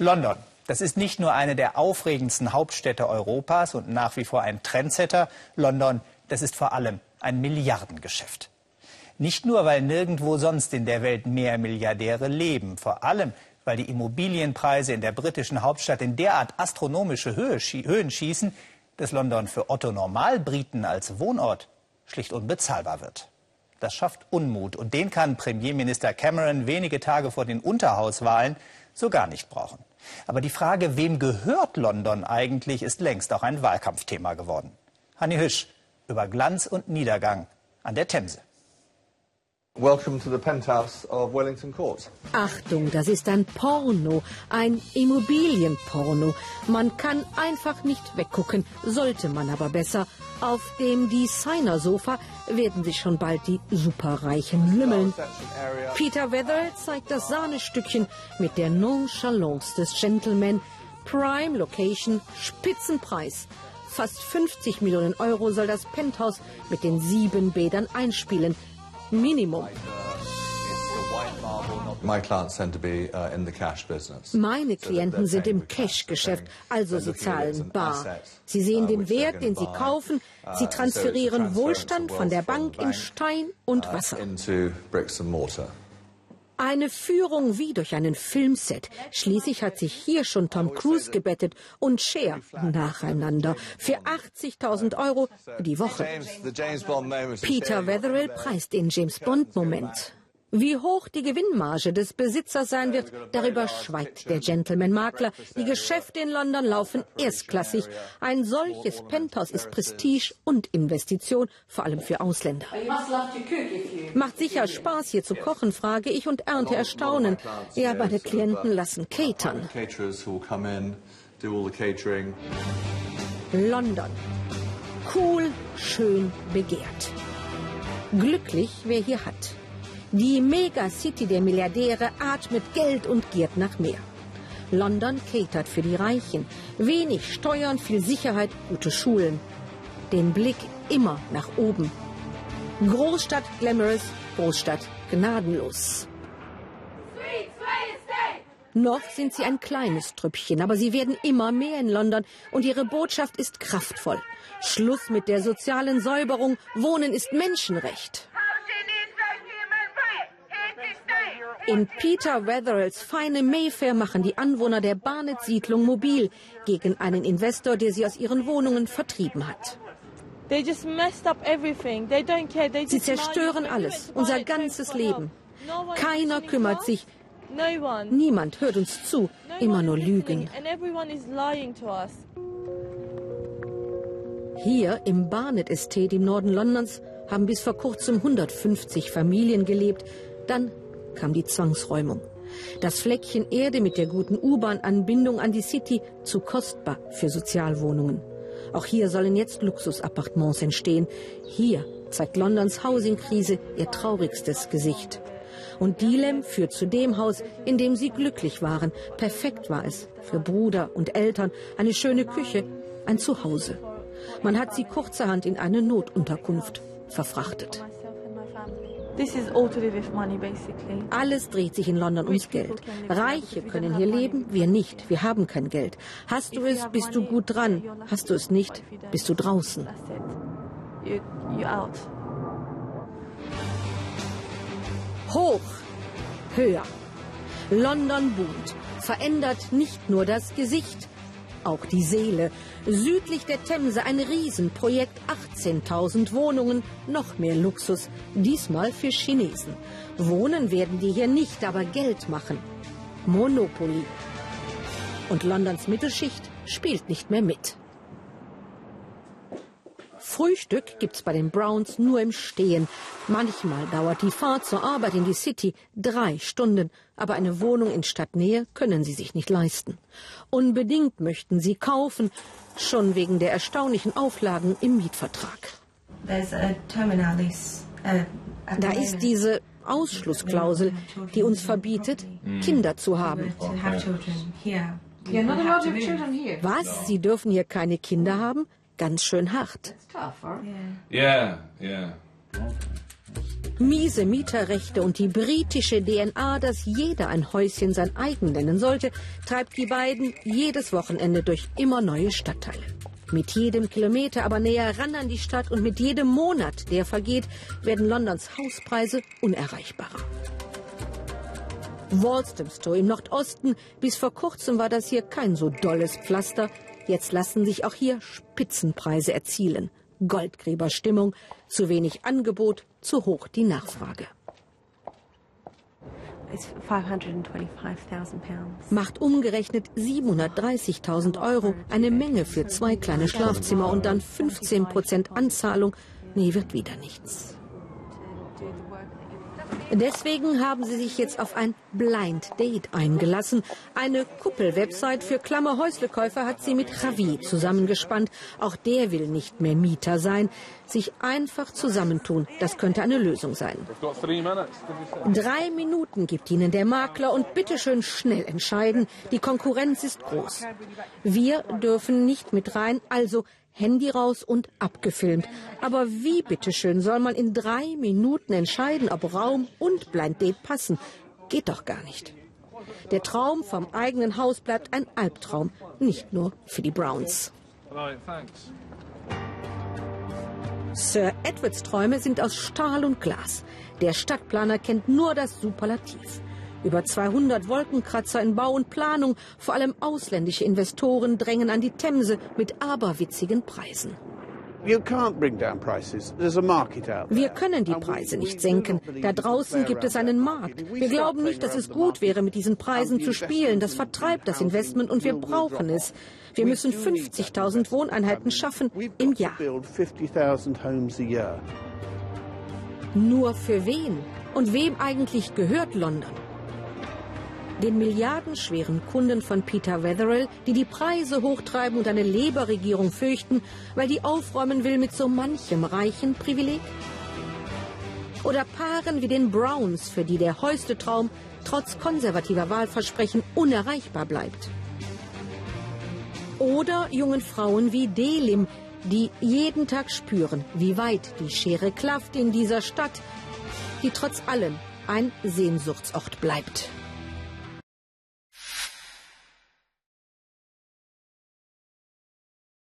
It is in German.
London. Das ist nicht nur eine der aufregendsten Hauptstädte Europas und nach wie vor ein Trendsetter. London, das ist vor allem ein Milliardengeschäft. Nicht nur, weil nirgendwo sonst in der Welt mehr Milliardäre leben, vor allem, weil die Immobilienpreise in der britischen Hauptstadt in derart astronomische Höhe, Höhen schießen, dass London für Otto Normalbriten als Wohnort schlicht unbezahlbar wird. Das schafft Unmut und den kann Premierminister Cameron wenige Tage vor den Unterhauswahlen so gar nicht brauchen. Aber die Frage, wem gehört London eigentlich, ist längst auch ein Wahlkampfthema geworden. Hanni Hüsch über Glanz und Niedergang an der Themse. Welcome to the penthouse of Wellington Court. Achtung, das ist ein Porno, ein Immobilienporno. Man kann einfach nicht weggucken, sollte man aber besser. Auf dem Designer-Sofa werden sich schon bald die Superreichen lümmeln. Peter Weatherall zeigt das Sahnestückchen mit der Nonchalance des Gentleman. Prime Location, Spitzenpreis. Fast 50 Millionen Euro soll das Penthouse mit den sieben Bädern einspielen. Minimum. Meine Klienten sind im Cash-Geschäft, also sie zahlen bar. Sie sehen den Wert, den sie kaufen. Sie transferieren Wohlstand von der Bank in Stein und Wasser. Eine Führung wie durch einen Filmset. Schließlich hat sich hier schon Tom Cruise gebettet und Cher nacheinander für 80.000 Euro die Woche. Peter Wetherill preist den James Bond-Moment. Wie hoch die Gewinnmarge des Besitzers sein wird, darüber schweigt der Gentleman-Makler. Die Geschäfte in London laufen erstklassig. Ein solches Penthouse ist Prestige und Investition, vor allem für Ausländer. Macht sicher Spaß, hier zu kochen, frage ich und ernte Erstaunen. Ja, meine Klienten lassen catern. London. Cool, schön, begehrt. Glücklich, wer hier hat. Die Megacity der Milliardäre atmet Geld und giert nach mehr. London catert für die Reichen. Wenig Steuern, viel Sicherheit, gute Schulen. Den Blick immer nach oben. Großstadt glamorous, Großstadt gnadenlos. Noch sind sie ein kleines Trüppchen, aber sie werden immer mehr in London und ihre Botschaft ist kraftvoll. Schluss mit der sozialen Säuberung, Wohnen ist Menschenrecht. In Peter Wetherells feine Mayfair machen die Anwohner der Barnet-Siedlung mobil gegen einen Investor, der sie aus ihren Wohnungen vertrieben hat. Sie zerstören alles, unser ganzes Leben. Keiner kümmert sich. Niemand hört uns zu, immer nur Lügen. Hier im Barnet Estate im Norden Londons haben bis vor kurzem 150 Familien gelebt. Dann kam die Zwangsräumung. Das Fleckchen Erde mit der guten U-Bahn-Anbindung an die City zu kostbar für Sozialwohnungen. Auch hier sollen jetzt Luxusappartements entstehen. Hier zeigt Londons Housing-Krise ihr traurigstes Gesicht. Und Dilem führt zu dem Haus, in dem sie glücklich waren. Perfekt war es für Bruder und Eltern, eine schöne Küche, ein Zuhause. Man hat sie kurzerhand in eine Notunterkunft verfrachtet. Alles dreht sich in London ums Geld. Reiche können hier leben, wir nicht. Wir haben kein Geld. Hast du es, bist du gut dran. Hast du es nicht, bist du draußen. Hoch, höher. London boomt, verändert nicht nur das Gesicht, auch die Seele. Südlich der Themse ein Riesenprojekt, 18.000 Wohnungen, noch mehr Luxus, diesmal für Chinesen. Wohnen werden die hier nicht, aber Geld machen. Monopoly. Und Londons Mittelschicht spielt nicht mehr mit. Frühstück gibt's bei den Browns nur im Stehen. Manchmal dauert die Fahrt zur Arbeit in die City drei Stunden, aber eine Wohnung in Stadtnähe können sie sich nicht leisten. Unbedingt möchten sie kaufen, schon wegen der erstaunlichen Auflagen im Mietvertrag. Da ist diese Ausschlussklausel, die uns verbietet, Kinder zu haben. Was? Sie dürfen hier keine Kinder haben? Ganz schön hart. Yeah, yeah. Miese Mieterrechte und die britische DNA, dass jeder ein Häuschen sein eigen nennen sollte, treibt die beiden jedes Wochenende durch immer neue Stadtteile. Mit jedem Kilometer aber näher ran an die Stadt und mit jedem Monat, der vergeht, werden Londons Hauspreise unerreichbarer. Walthamstow im Nordosten, bis vor kurzem war das hier kein so dolles Pflaster. Jetzt lassen sich auch hier Spitzenpreise erzielen. Goldgräberstimmung, zu wenig Angebot, zu hoch die Nachfrage. Macht umgerechnet 730.000 Euro, eine Menge für zwei kleine Schlafzimmer und dann 15 Prozent Anzahlung. Nee, wird wieder nichts. Deswegen haben sie sich jetzt auf ein Blind Date eingelassen. Eine Kuppel-Website für Klammerhäuslekäufer hat sie mit Javi zusammengespannt. Auch der will nicht mehr Mieter sein. Sich einfach zusammentun, das könnte eine Lösung sein. Drei Minuten gibt ihnen der Makler und bitteschön schnell entscheiden. Die Konkurrenz ist groß. Wir dürfen nicht mit rein, also Handy raus und abgefilmt. Aber wie bitteschön soll man in drei Minuten entscheiden, ob Raum und Blind Date passen? Geht doch gar nicht. Der Traum vom eigenen Haus bleibt ein Albtraum, nicht nur für die Browns. Sir Edwards Träume sind aus Stahl und Glas. Der Stadtplaner kennt nur das Superlativ. Über 200 Wolkenkratzer in Bau und Planung, vor allem ausländische Investoren drängen an die Themse mit aberwitzigen Preisen. Wir können die Preise nicht senken. Da draußen gibt es einen Markt. Wir glauben nicht, dass es gut wäre, mit diesen Preisen zu spielen. Das vertreibt das Investment und wir brauchen es. Wir müssen 50.000 Wohneinheiten schaffen im Jahr. Nur für wen? Und wem eigentlich gehört London? Den milliardenschweren Kunden von Peter Wetherill, die die Preise hochtreiben und eine Labour-Regierung fürchten, weil die aufräumen will mit so manchem reichen Privileg? Oder Paaren wie den Browns, für die der heuste Traum trotz konservativer Wahlversprechen unerreichbar bleibt? Oder jungen Frauen wie Delim, die jeden Tag spüren, wie weit die Schere klafft in dieser Stadt, die trotz allem ein Sehnsuchtsort bleibt.